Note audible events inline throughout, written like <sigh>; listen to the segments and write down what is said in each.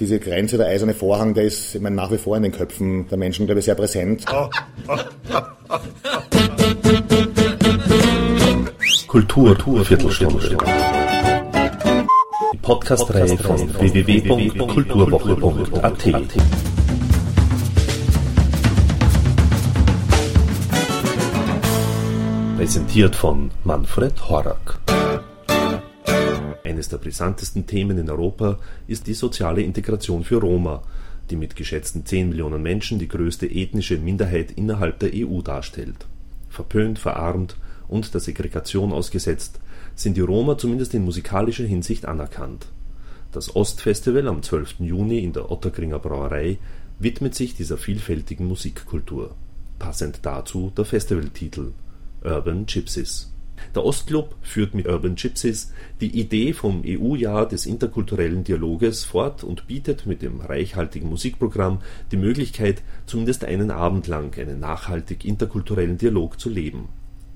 Diese Grenze, der eiserne Vorhang, der ist ich meine, nach wie vor in den Köpfen der Menschen, glaube ich, sehr präsent. Kultur, Kultur Viertelstunde. Die Podcast-Reihe von www.kulturwoche.at. Präsentiert von Manfred Horak. Eines der brisantesten Themen in Europa ist die soziale Integration für Roma, die mit geschätzten 10 Millionen Menschen die größte ethnische Minderheit innerhalb der EU darstellt. Verpönt, verarmt und der Segregation ausgesetzt, sind die Roma zumindest in musikalischer Hinsicht anerkannt. Das Ostfestival am 12. Juni in der Otterkringer Brauerei widmet sich dieser vielfältigen Musikkultur. Passend dazu der Festivaltitel Urban Gypsies der Ostclub führt mit Urban Gypsies die Idee vom EU-Jahr des interkulturellen Dialoges fort und bietet mit dem reichhaltigen Musikprogramm die Möglichkeit, zumindest einen Abend lang einen nachhaltig interkulturellen Dialog zu leben.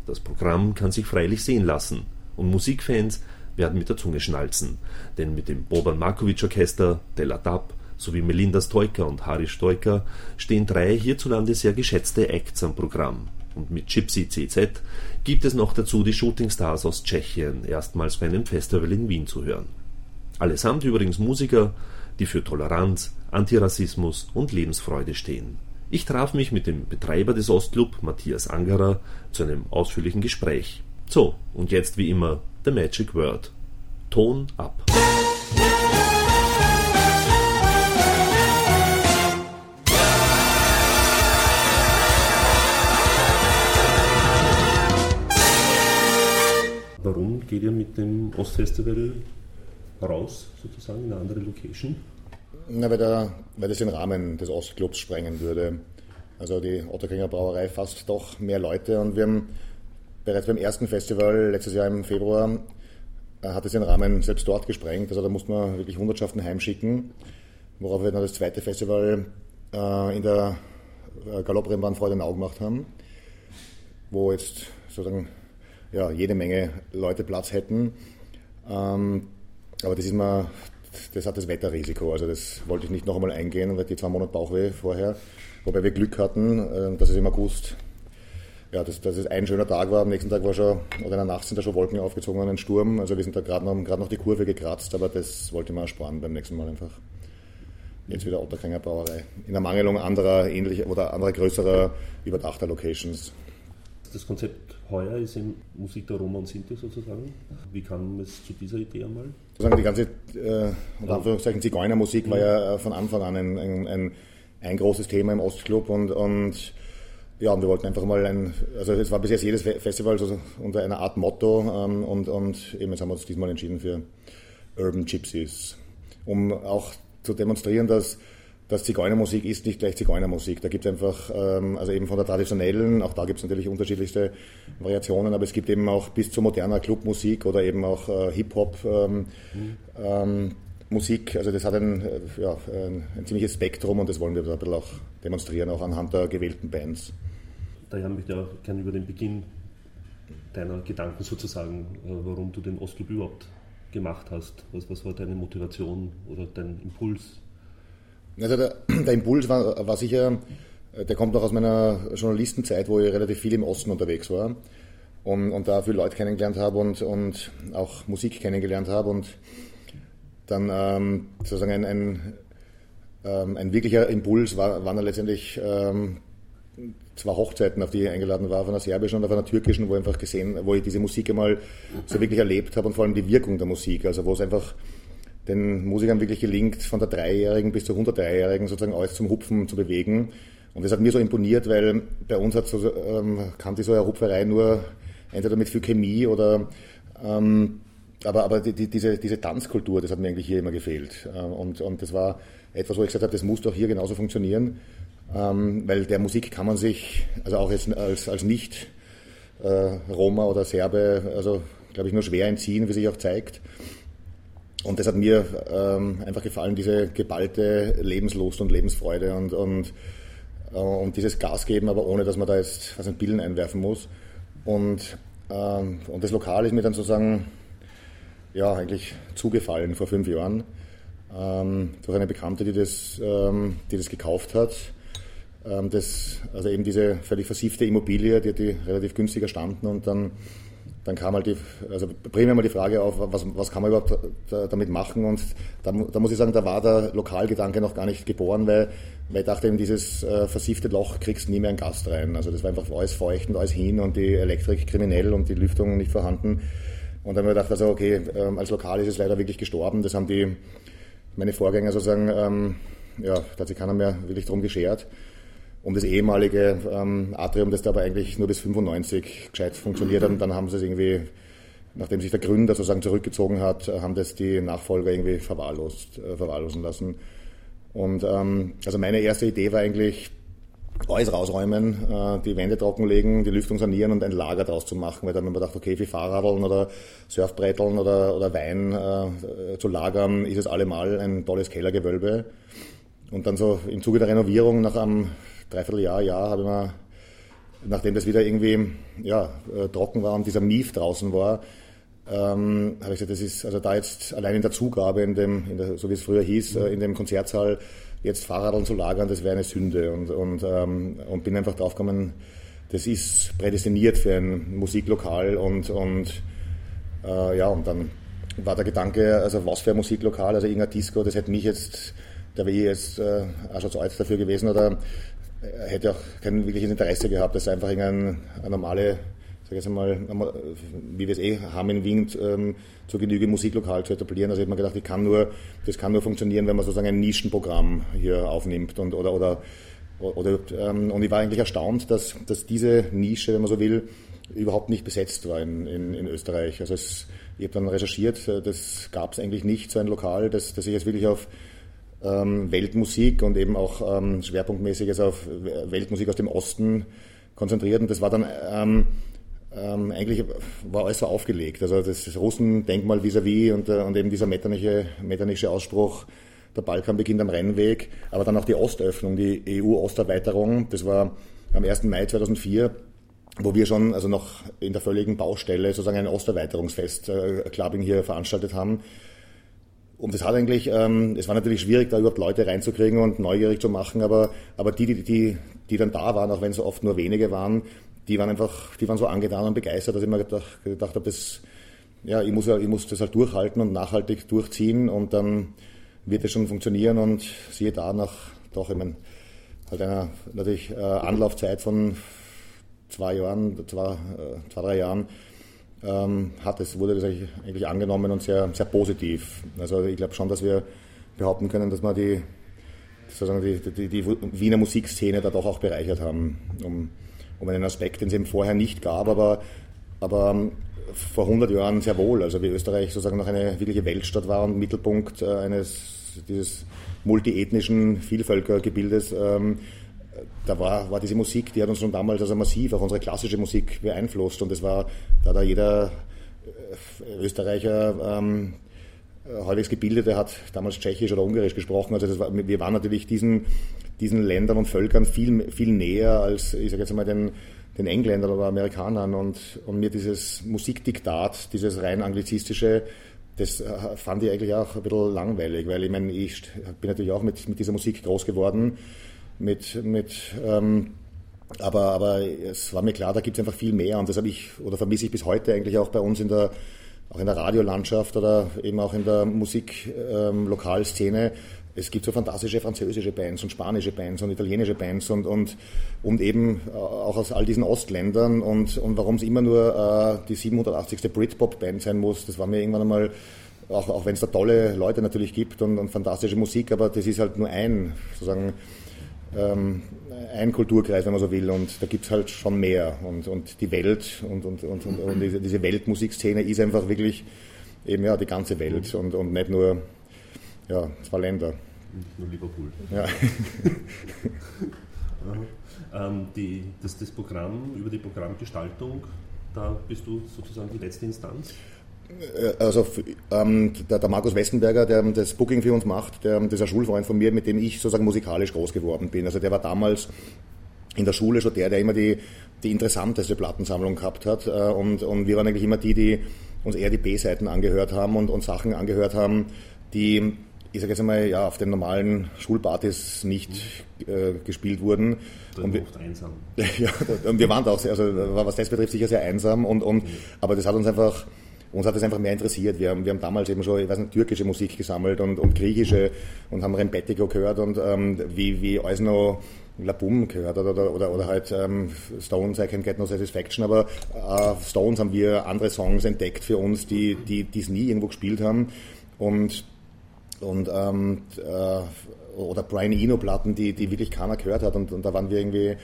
Das Programm kann sich freilich sehen lassen, und Musikfans werden mit der Zunge schnalzen, denn mit dem Boban Markovic Orchester, Della Dab sowie Melinda Stoiker und Harry Stoiker stehen drei hierzulande sehr geschätzte Acts am Programm und mit Gypsy CZ gibt es noch dazu die Shootingstars aus Tschechien, erstmals bei einem Festival in Wien zu hören. Allesamt übrigens Musiker, die für Toleranz, Antirassismus und Lebensfreude stehen. Ich traf mich mit dem Betreiber des Ostclub, Matthias Angerer, zu einem ausführlichen Gespräch. So, und jetzt wie immer The Magic Word. Ton ab. Warum geht ihr mit dem Ostfestival raus, sozusagen, in eine andere Location? Na, weil, der, weil das den Rahmen des Ostclubs sprengen würde. Also die Otterkringer Brauerei fasst doch mehr Leute und wir haben bereits beim ersten Festival letztes Jahr im Februar äh, hat es den Rahmen selbst dort gesprengt. Also da musste man wirklich Hundertschaften heimschicken, worauf wir dann das zweite Festival äh, in der äh, Galopprennbahn Freudenau gemacht haben, wo jetzt sozusagen ja, jede Menge Leute Platz hätten. Ähm, aber das ist mal, das hat das Wetterrisiko. Also das wollte ich nicht noch einmal eingehen, weil die zwei Monate Bauchweh vorher. Wobei wir Glück hatten, äh, dass es im August, ja, dass, dass es ein schöner Tag war. Am nächsten Tag war schon, oder in der Nacht sind da schon Wolken aufgezogen und ein Sturm. Also wir sind da gerade noch, noch die Kurve gekratzt, aber das wollte man ersparen beim nächsten Mal einfach. Jetzt wieder Otterkringer Brauerei. In der Mangelung anderer ähnlicher oder anderer größerer überdachter Locations. Das Konzept heuer ist in Musik der Roma und Sinti sozusagen. Wie kam es zu dieser Idee einmal? Sozusagen die ganze, äh, unter Anführungszeichen, Zigeunermusik mhm. war ja äh, von Anfang an ein, ein, ein, ein großes Thema im Ostclub und, und ja, und wir wollten einfach mal ein, also es war bis jetzt jedes Festival so unter einer Art Motto ähm, und, und eben jetzt haben wir uns diesmal entschieden für Urban Gypsies, um auch zu demonstrieren, dass dass Zigeunermusik ist nicht gleich Zigeunermusik. Da gibt es einfach, ähm, also eben von der traditionellen, auch da gibt es natürlich unterschiedlichste Variationen, aber es gibt eben auch bis zu moderner Clubmusik oder eben auch äh, Hip-Hop ähm, mhm. ähm, Musik. Also das hat ein, äh, ja, ein, ein, ziemliches Spektrum und das wollen wir da ein bisschen auch demonstrieren, auch anhand der gewählten Bands. Da haben wir ja gerne über den Beginn deiner Gedanken sozusagen, äh, warum du den Ostclub überhaupt gemacht hast. Was, was war deine Motivation oder dein Impuls? Also der, <clears throat> der Impuls war, war, sicher, der kommt noch aus meiner Journalistenzeit, wo ich relativ viel im Osten unterwegs war und, und da viele Leute kennengelernt habe und, und auch Musik kennengelernt habe und dann ähm, sozusagen ein, ein, ähm, ein, wirklicher Impuls war, waren dann letztendlich ähm, zwei Hochzeiten, auf die ich eingeladen war, auf einer serbischen und auf einer türkischen, wo ich einfach gesehen, wo ich diese Musik einmal so wirklich erlebt habe und vor allem die Wirkung der Musik, also wo es einfach den Musikern wirklich gelingt, von der Dreijährigen bis zur 103-Jährigen sozusagen alles zum Hupfen zu bewegen. Und das hat mir so imponiert, weil bei uns hat so, ähm, kannte so eine Hupferei nur entweder mit viel Chemie oder ähm, aber, aber die, die, diese, diese Tanzkultur, das hat mir eigentlich hier immer gefehlt. Äh, und, und das war etwas, wo ich gesagt habe, das muss doch hier genauso funktionieren, ähm, weil der Musik kann man sich, also auch jetzt als, als nicht äh, Roma oder Serbe, also glaube ich, nur schwer entziehen, wie sich auch zeigt. Und das hat mir ähm, einfach gefallen, diese geballte Lebenslust und Lebensfreude und, und, äh, und dieses Gas geben, aber ohne, dass man da jetzt was ein Pillen einwerfen muss. Und, ähm, und das Lokal ist mir dann sozusagen ja, eigentlich zugefallen vor fünf Jahren. ähm, durch eine Bekannte, die das, ähm, die das gekauft hat. Ähm, das, also eben diese völlig versiffte Immobilie, die, die relativ günstig erstanden und dann, dann kam halt die, also primär mal die Frage auf, was, was kann man überhaupt damit machen und da, da muss ich sagen, da war der Lokalgedanke noch gar nicht geboren, weil, weil ich dachte eben, dieses äh, versiffte Loch kriegst nie mehr einen Gast rein. Also das war einfach alles feucht und alles hin und die Elektrik kriminell und die Lüftung nicht vorhanden. Und dann haben wir gedacht, also okay, ähm, als Lokal ist es leider wirklich gestorben. Das haben die, meine Vorgänger sozusagen, ähm, ja, da hat sich keiner mehr wirklich drum geschert. Um das ehemalige ähm, Atrium, das da aber eigentlich nur bis 95 gescheit funktioniert hat, und dann haben sie es irgendwie, nachdem sich der Gründer sozusagen zurückgezogen hat, haben das die Nachfolger irgendwie verwahrlost, äh, verwahrlosen lassen. Und ähm, also meine erste Idee war eigentlich, alles rausräumen, äh, die Wände trockenlegen, die Lüftung sanieren und ein Lager draus zu machen, weil dann haben wir gedacht, okay, für Fahrradeln oder Surfbretteln oder, oder Wein äh, zu lagern, ist es allemal ein tolles Kellergewölbe. Und dann so im Zuge der Renovierung nach einem Dreivierteljahr, Jahr, habe ich mir, nachdem das wieder irgendwie ja, äh, trocken war und dieser Mief draußen war, ähm, habe ich gesagt, das ist, also da jetzt allein in der Zugabe, in dem, in der, so wie es früher hieß, äh, in dem Konzertsaal, jetzt Fahrradeln zu lagern, das wäre eine Sünde. Und, und, ähm, und bin einfach draufgekommen, das ist prädestiniert für ein Musiklokal und, und äh, ja, und dann war der Gedanke, also was für ein Musiklokal, also irgendein Disco, das hätte mich jetzt, da wäre ich jetzt äh, auch schon zu alt dafür gewesen oder äh, hätte auch kein wirkliches Interesse gehabt, das einfach irgendein eine normale sage jetzt einmal, wie wir es eh haben in Wien, ähm, zur Genüge Musiklokal zu etablieren. Also ich habe mir gedacht, ich kann nur, das kann nur funktionieren, wenn man sozusagen ein Nischenprogramm hier aufnimmt und oder oder oder ähm, und ich war eigentlich erstaunt, dass, dass diese Nische, wenn man so will, überhaupt nicht besetzt war in, in, in Österreich. Also es, ich habe dann recherchiert, das gab es eigentlich nicht, so ein Lokal, das, das sich jetzt wirklich auf Weltmusik und eben auch ähm, schwerpunktmäßig auf Weltmusik aus dem Osten konzentriert. Und das war dann ähm, ähm, eigentlich war alles so aufgelegt. Also das Russendenkmal vis-à-vis und, äh, und eben dieser metternische, metternische Ausspruch, der Balkan beginnt am Rennweg, aber dann auch die Ostöffnung, die EU-Osterweiterung, das war am 1. Mai 2004, wo wir schon also noch in der völligen Baustelle sozusagen ein Osterweiterungsfest äh, Clubbing hier veranstaltet haben. Und das hat eigentlich, ähm, es war natürlich schwierig, da überhaupt Leute reinzukriegen und neugierig zu machen, aber, aber die, die, die, die dann da waren, auch wenn es oft nur wenige waren, die waren einfach, die waren so angetan und begeistert, dass ich mir gedacht, gedacht habe, das, ja, ich muss, ich muss das halt durchhalten und nachhaltig durchziehen und dann wird es schon funktionieren und siehe da nach doch, ich meine, halt einer natürlich äh, Anlaufzeit von zwei Jahren, zwei, äh, zwei drei Jahren, ähm, hat es, wurde das eigentlich, angenommen und sehr, sehr positiv. Also ich glaube schon, dass wir behaupten können, dass wir die, sozusagen die, die, die Wiener Musikszene da doch auch bereichert haben, um um einen Aspekt, den es eben vorher nicht gab, aber, aber ähm, vor 100 Jahren sehr wohl. Also wie Österreich sozusagen noch eine wirkliche Weltstadt war und Mittelpunkt äh, eines dieses multiethnischen Vielvölkergebildes. Ähm, da war, war diese Musik, die hat uns schon damals also massiv auch unsere klassische Musik beeinflusst und es war, da da jeder äh, Österreicher ähm, halbwegs Gebildete hat damals Tschechisch oder Ungarisch gesprochen. Also war, wir waren natürlich diesen diesen Ländern und Völkern viel, viel näher als, ich sage jetzt mal, den, den Engländern oder Amerikanern. Und, und mir dieses Musikdiktat, dieses rein anglizistische, das äh, fand ich eigentlich auch ein bisschen langweilig, weil ich meine, ich bin natürlich auch mit, mit dieser Musik groß geworden, mit, mit ähm, aber, aber es war mir klar, da gibt es einfach viel mehr und das habe ich oder vermisse ich bis heute eigentlich auch bei uns in der auch in der Radiolandschaft oder eben auch in der Musiklokalszene. Ähm, es gibt so fantastische französische Bands und spanische Bands und italienische Bands und, und, und eben äh, auch aus all diesen Ostländern und, und warum es immer nur äh, die 780. Britpop-Band sein muss, das war mir irgendwann einmal, auch, auch wenn es da tolle Leute natürlich gibt und, und fantastische Musik, aber das ist halt nur ein, sozusagen, ähm, ein Kulturkreis, wenn man so will, und da gibt es halt schon mehr. Und, und die Welt und, und, und, und, diese, diese Weltmusikszene ist einfach wirklich eben ja die ganze Welt und, und nicht nur ja, zwei Länder. Nicht nur Liverpool. Ja. <laughs> ähm, die, das, das Programm, über die Programmgestaltung, da bist du sozusagen die letzte Instanz? Äh, also ähm, der, der, Markus Westenberger, der das Booking für uns macht, der, das ist ein Schulfreund von mir, mit dem ich sozusagen musikalisch groß geworden bin. Also der war damals in der Schule schon der, der immer die, die interessanteste Plattensammlung gehabt hat. Äh, und, und wir waren eigentlich immer die, die uns eher die B-Seiten angehört haben und, und Sachen angehört haben, die ich sage jetzt einmal, ja, auf den normalen Schulpartys nicht äh, gespielt wurden. und wir, einsam. <laughs> ja, und wir waren da auch sehr, also was das betrifft, sicher sehr einsam und, und mhm. aber das hat uns einfach uns hat das einfach mehr interessiert. Wir haben, wir haben damals eben schon, ich weiß nicht, türkische Musik gesammelt und, und griechische und haben Rembetiko gehört und ähm, wie, wie alles noch Labum gehört oder, oder, oder halt ähm, Stones, I Can Get No Satisfaction, aber äh, Stones haben wir andere Songs entdeckt für uns, die die es nie irgendwo gespielt haben. Und und ähm, äh, oder Brian Eno Platten, die, die wirklich keiner gehört hat. Und, und da waren wir irgendwie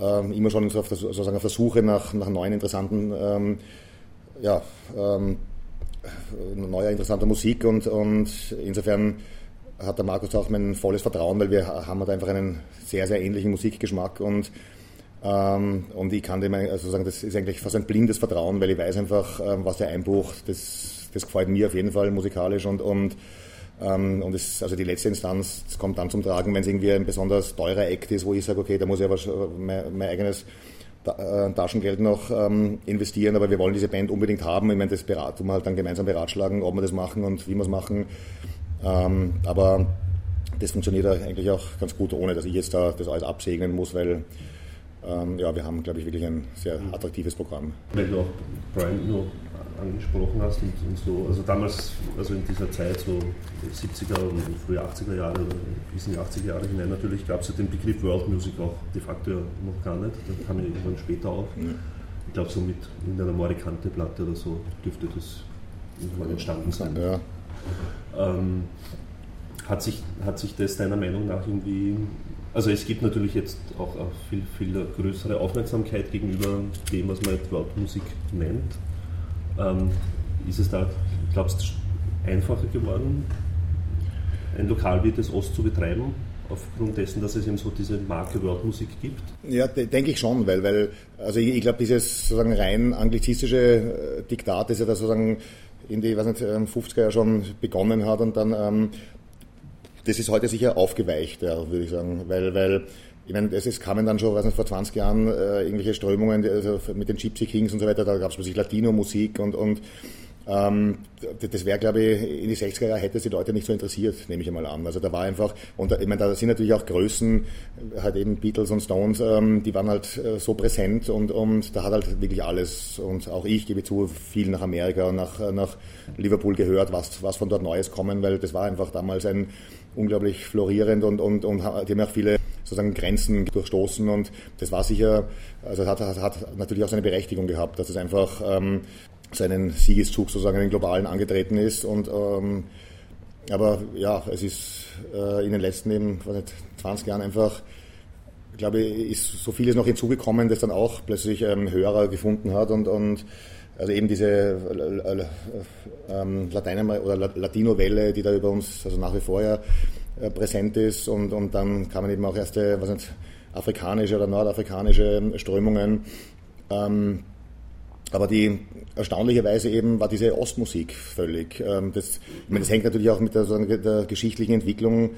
ähm, immer schon auf der, sozusagen auf der Suche nach, nach neuen interessanten ähm, ja, ähm, neuer interessanter Musik und, und insofern hat der Markus auch mein volles Vertrauen, weil wir haben halt einfach einen sehr, sehr ähnlichen Musikgeschmack und ähm, und ich kann dem, also sagen, das ist eigentlich fast ein blindes Vertrauen, weil ich weiß einfach, ähm, was der Einbruch, das, das gefällt mir auf jeden Fall musikalisch und, und ähm, und es, also die letzte Instanz kommt dann zum Tragen, wenn es irgendwie ein besonders teurer Act ist, wo ich sage, okay, da muss ich aber mein, mein eigenes Taschengeld noch ähm, investieren, aber wir wollen diese Band unbedingt haben. Ich meine, das tun wir halt dann gemeinsam beratschlagen, ob wir das machen und wie wir es machen. Ähm, aber das funktioniert eigentlich auch ganz gut, ohne dass ich jetzt da das alles absegnen muss, weil ähm, ja, wir haben, glaube ich, wirklich ein sehr attraktives Programm. Weil du auch Brian nur angesprochen hast und, und, so, also damals, also in dieser Zeit, so 70er und frühe 80er Jahre oder bis in die 80er Jahre hinein, natürlich gab es ja den Begriff World Music auch de facto noch gar nicht, der kam ja irgendwann später auf. Ja. Ich glaube, so mit irgendeiner Morikante-Platte oder so dürfte das irgendwann entstanden sein. Ja. Ähm, hat, sich, hat sich das deiner Meinung nach irgendwie also es gibt natürlich jetzt auch viel, viel größere Aufmerksamkeit gegenüber dem, was man jetzt Wortmusik nennt. Ähm, ist es da, glaubst du, einfacher geworden, ein Lokal wie das Ost zu betreiben? aufgrund dessen, dass es eben so diese Marke Wortmusik gibt? Ja, denke ich schon, weil, weil also ich, ich glaube, dieses sozusagen rein anglizistische äh, Diktat, das ja da sozusagen in die, weiß nicht, 50er ähm, Jahre schon begonnen hat und dann, ähm, das ist heute sicher aufgeweicht, ja, würde ich sagen, weil, weil ich meine, es, es kamen dann schon, weiß nicht, vor 20 Jahren äh, irgendwelche Strömungen also mit den Gypsy Kings und so weiter, da gab es plötzlich Latino-Musik und, und ähm, das wäre, glaube ich, in die 60er Jahre hätte es die Leute nicht so interessiert, nehme ich einmal an. Also da war einfach, und ich meine, da sind natürlich auch Größen, halt eben Beatles und Stones, ähm, die waren halt äh, so präsent und, und da hat halt wirklich alles, und auch ich gebe zu, viel nach Amerika und nach, nach Liverpool gehört, was, was von dort Neues kommen, weil das war einfach damals ein unglaublich florierend und, und, und die haben auch viele sozusagen Grenzen durchstoßen und das war sicher, also hat, hat, hat natürlich auch seine Berechtigung gehabt, dass es einfach ähm, seinen Siegeszug sozusagen in den globalen angetreten ist und ähm, aber ja, es ist äh, in den letzten eben, was nicht, 20 Jahren einfach, glaube ich, ist so vieles noch hinzugekommen, das dann auch plötzlich ähm, Hörer gefunden hat und, und also eben diese äh, äh, ähm, Latein- oder Latino-Welle, die da über uns also nach wie vor ja präsent ist und, und dann kamen eben auch erste, was nicht, afrikanische oder nordafrikanische Strömungen. Ähm, aber die erstaunlicherweise eben war diese Ostmusik völlig. Ähm, das, ich meine, das hängt natürlich auch mit der, der geschichtlichen Entwicklung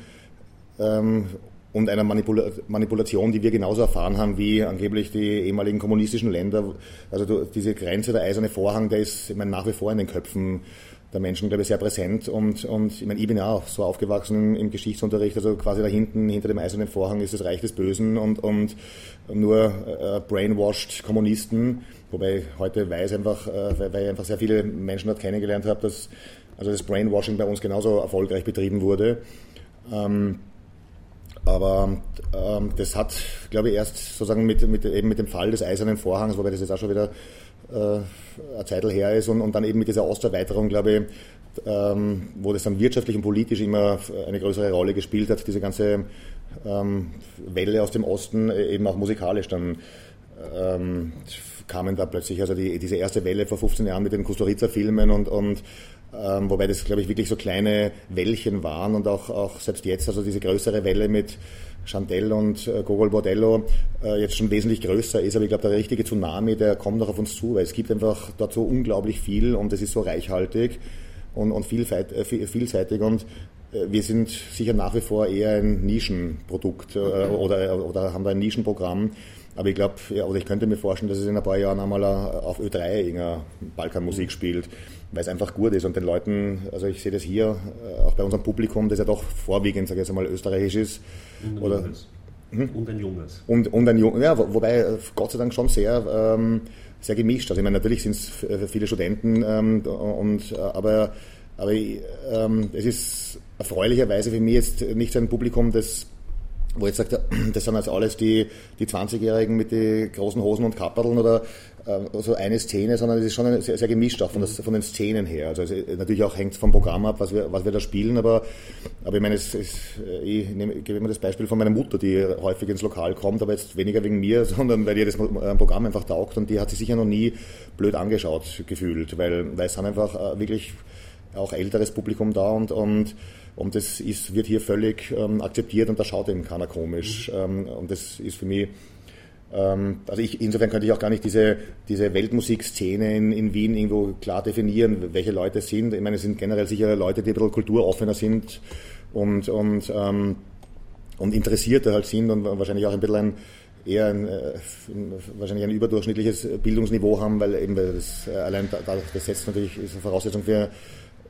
ähm, und einer Manipula Manipulation, die wir genauso erfahren haben wie angeblich die ehemaligen kommunistischen Länder. Also diese Grenze, der eiserne Vorhang, der ist ich meine, nach wie vor in den Köpfen der Menschen, glaube ich, sehr präsent. Und, und ich meine, ich bin ja auch so aufgewachsen im Geschichtsunterricht, also quasi da hinten, hinter dem eisernen Vorhang ist das Reich des Bösen und, und nur äh, brainwashed Kommunisten, wobei ich heute weiß einfach, äh, weil ich einfach sehr viele Menschen dort kennengelernt habe, dass also das Brainwashing bei uns genauso erfolgreich betrieben wurde. Ähm, aber ähm, das hat, glaube ich, erst sozusagen mit, mit, eben mit dem Fall des Eisernen Vorhangs, wobei das jetzt auch schon wieder eine Zeit her ist und, und dann eben mit dieser Osterweiterung, glaube ich, ähm, wo das dann wirtschaftlich und politisch immer eine größere Rolle gespielt hat, diese ganze ähm, Welle aus dem Osten, äh, eben auch musikalisch dann ähm, kamen da plötzlich, also die, diese erste Welle vor 15 Jahren mit den Kusturica-Filmen und, und ähm, wobei das, glaube ich, wirklich so kleine Wellchen waren und auch, auch selbst jetzt, also diese größere Welle mit Chantel und äh, Gogol Bordello äh, jetzt schon wesentlich größer ist. Aber ich glaube, der richtige Tsunami, der kommt noch auf uns zu, weil es gibt einfach dort so unglaublich viel und es ist so reichhaltig und, und äh, vielseitig und wir sind sicher nach wie vor eher ein Nischenprodukt oder, oder haben da ein Nischenprogramm. Aber ich glaube, ja, oder ich könnte mir vorstellen, dass es in ein paar Jahren einmal auf Ö3 irgendeine Balkanmusik spielt, weil es einfach gut ist und den Leuten, also ich sehe das hier auch bei unserem Publikum, das ja doch vorwiegend, sage ich jetzt mal, österreichisch ist. Oder, hm? Und ein junges. Und, und ein junges, ja, wobei äh, Gott sei Dank schon sehr, ähm, sehr gemischt. Also ich meine, natürlich sind es viele Studenten, ähm, und, äh, aber, aber ähm, es ist erfreulicherweise für mich jetzt nicht so ein Publikum, das wo jetzt sagt, <clears throat> das sind jetzt alles die, die 20-Jährigen mit den großen Hosen und Kapperln oder äh, so eine Szene, sondern es ist schon sehr, sehr gemischt, auch von, das, von, den Szenen her. Also es, natürlich auch hängt vom Programm ab, was wir, was wir da spielen, aber, aber ich meine, es, es, äh, ich, nehme, ich gebe immer das Beispiel von meiner Mutter, die häufig ins Lokal kommt, aber jetzt weniger wegen mir, <laughs> sondern weil ihr das äh, Programm einfach taugt und die hat sich sicher noch nie blöd angeschaut gefühlt, weil, weil es sind einfach wirklich auch älteres Publikum da und, und und das ist, wird hier völlig ähm, akzeptiert und da schaut eben keiner komisch. Ähm, und das ist für mich, ähm, also ich, insofern könnte ich auch gar nicht diese, diese Weltmusikszene in, in Wien irgendwo klar definieren, welche Leute es sind. Ich meine, es sind generell sicher Leute, die ein bisschen kulturoffener sind und, und, ähm, und interessierter halt sind und wahrscheinlich auch ein bisschen ein, eher ein, äh, wahrscheinlich ein überdurchschnittliches Bildungsniveau haben, weil eben das äh, allein dadurch, das setzt natürlich ist eine Voraussetzung für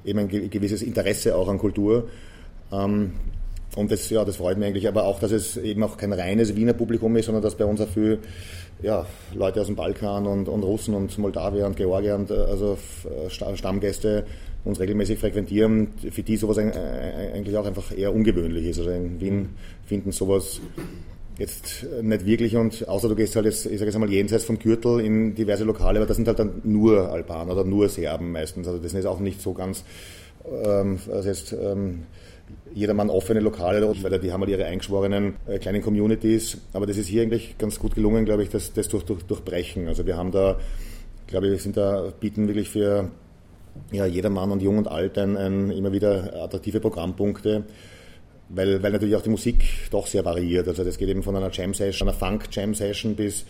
eben ein gewisses Interesse auch an Kultur. Ähm, und das, ja, das freut mich eigentlich, aber auch, dass es eben auch kein reines Wiener Publikum ist, sondern dass bei uns auch viel ja, Leute aus dem Balkan und, und Russen und Moldawier und Georgier und also Stammgäste uns regelmäßig frequentieren, für die sowas eigentlich auch einfach eher ungewöhnlich ist. Also in Wien finden sowas jetzt nicht wirklich und außer du gehst halt jetzt, ich sage jetzt einmal jenseits vom Gürtel in diverse Lokale, aber das sind halt dann nur Albaner oder nur Serben meistens. Also das ist auch nicht so ganz, ähm, also jetzt ähm, jedermann offene Lokale, weil die haben halt ihre eingeschworenen äh, kleinen Communities. Aber das ist hier eigentlich ganz gut gelungen, glaube ich, das, das durch, durch, durchbrechen. Also wir haben da, glaube ich, sind da, bieten wirklich für ja, jedermann und jung und alt ein, ein immer wieder attraktive Programmpunkte weil, weil natürlich auch die Musik doch sehr variiert. Also das geht eben von einer Jam-Session, einer Funk-Jam-Session bis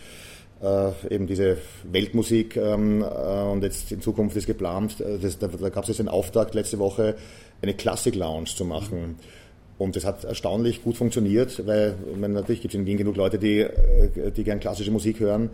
äh, eben diese Weltmusik ähm, äh, und jetzt in Zukunft ist geplant, äh, das, da, da gab es jetzt den Auftrag letzte Woche, eine Classic-Lounge zu machen. Und das hat erstaunlich gut funktioniert, weil meine, natürlich gibt es in Wien genug Leute, die, äh, die gern klassische Musik hören.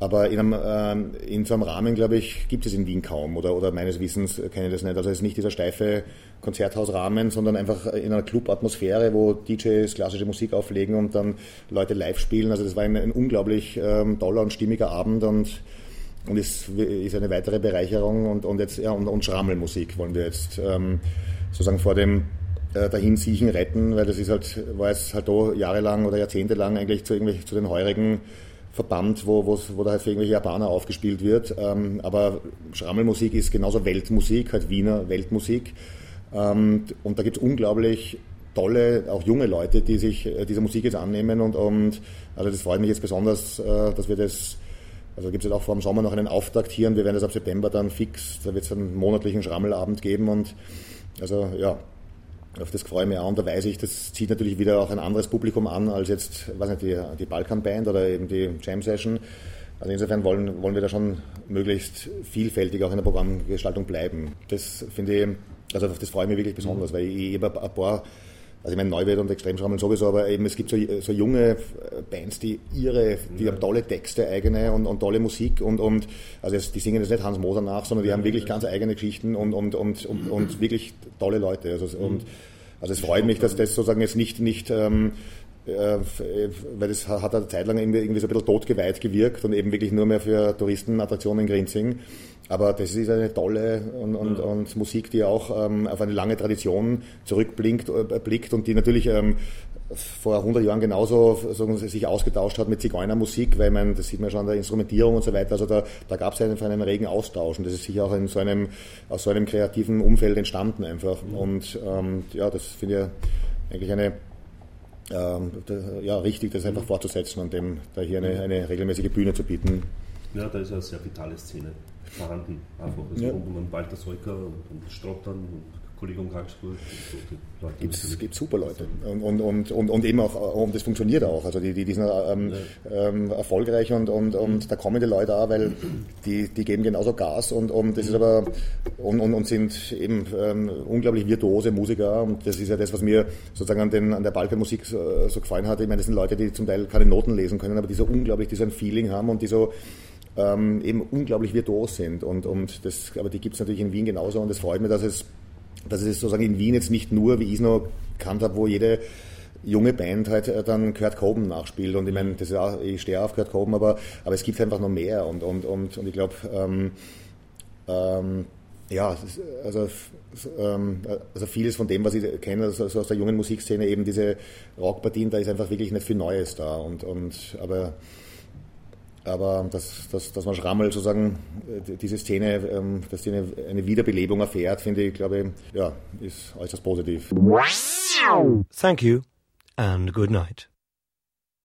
Aber in, einem, äh, in so einem Rahmen, glaube ich, gibt es in Wien kaum oder, oder meines Wissens kenne ich das nicht. Also es ist nicht dieser steife Konzerthausrahmen, sondern einfach in einer Club-Atmosphäre, wo DJs klassische Musik auflegen und dann Leute live spielen. Also das war ein, ein unglaublich ähm, toller und stimmiger Abend und, und ist, ist eine weitere Bereicherung und, und jetzt ja, und, und Schrammelmusik wollen wir jetzt ähm, sozusagen vor dem äh, Dahinsiechen retten, weil das ist halt, war es halt da jahrelang oder jahrzehntelang eigentlich zu, zu den heurigen Verband, wo, wo da halt für irgendwelche Japaner aufgespielt wird. Ähm, aber Schrammelmusik ist genauso Weltmusik, halt Wiener Weltmusik. Ähm, und da gibt es unglaublich tolle, auch junge Leute, die sich äh, dieser Musik jetzt annehmen. Und, und also das freut mich jetzt besonders, äh, dass wir das also gibt es jetzt auch vor dem Sommer noch einen Auftakt hier und wir werden das ab September dann fix, da wird es einen monatlichen Schrammelabend geben und also ja, auf das freue ich mich auch und da weiß ich, das zieht natürlich wieder auch ein anderes Publikum an als jetzt, weiß nicht, die, die Balkan-Band oder eben die Jam-Session. Also insofern wollen, wollen wir da schon möglichst vielfältig auch in der Programmgestaltung bleiben. Das finde ich, also das freue ich mich wirklich besonders, weil ich eben ein paar also ich meine Neuwert und Extremschrammeln sowieso, aber eben es gibt so, so junge Bands, die ihre, die ja. haben tolle Texte eigene und, und tolle Musik und, und also es, die singen jetzt nicht Hans Moser nach, sondern die haben wirklich ganz eigene Geschichten und, und, und, und, und <clears throat> wirklich tolle Leute. Also, und, also es freut mich, dass das sozusagen jetzt nicht, nicht ähm, äh, weil das hat eine Zeit lang irgendwie, irgendwie so ein bisschen totgeweiht gewirkt und eben wirklich nur mehr für Touristenattraktionen in Grinzing. Aber das ist eine tolle und, und, und Musik, die auch ähm, auf eine lange Tradition zurückblickt äh, blickt und die natürlich ähm, vor 100 Jahren genauso Sie, sich ausgetauscht hat mit Zigeunermusik, weil man, das sieht man schon an der Instrumentierung und so weiter, also da, da gab es einfach einen regen Austausch und das ist sicher auch in so einem, aus so einem kreativen Umfeld entstanden einfach. Mhm. Und ähm, ja, das finde ich eigentlich eine ähm, ja, richtig, das einfach fortzusetzen und dem da hier eine, eine regelmäßige Bühne zu bieten. Ja, da ist eine sehr vitale Szene vorhanden. Einfach. Also ja. rund um Walter Seuker und, und Strottern und Kollegium Karlsburg. Gibt es gibt super Leute. Und, und, und, und, und eben auch, und das funktioniert auch. Also die, die, die sind ähm, ähm, erfolgreich und, und, und da kommen die Leute auch, weil die, die geben genauso Gas und, und das ist aber und, und, und sind eben ähm, unglaublich virtuose Musiker und das ist ja das, was mir sozusagen an, den, an der Balkanmusik so, so gefallen hat. Ich meine, das sind Leute, die zum Teil keine Noten lesen können, aber die so unglaublich, die so ein Feeling haben und die so ähm, eben unglaublich virtuos sind. Und, und das, aber die gibt es natürlich in Wien genauso. Und es freut mich, dass es dass es sozusagen in Wien jetzt nicht nur, wie ich es noch kannt habe, wo jede junge Band halt äh, dann Kurt Cobain nachspielt. Und ich meine, ich stehe auf Kurt Cobain, aber, aber es gibt einfach noch mehr. Und, und, und, und ich glaube, ähm, ähm, ja, also, ähm, also vieles von dem, was ich kenne, also aus der jungen Musikszene, eben diese Rockpartien, da ist einfach wirklich nicht viel Neues da. Und, und aber aber dass, dass, dass man Schrammel sozusagen äh, diese Szene, ähm, dass die eine, eine Wiederbelebung erfährt, finde ich, glaube ich, ja, ist äußerst positiv. Thank you and good night.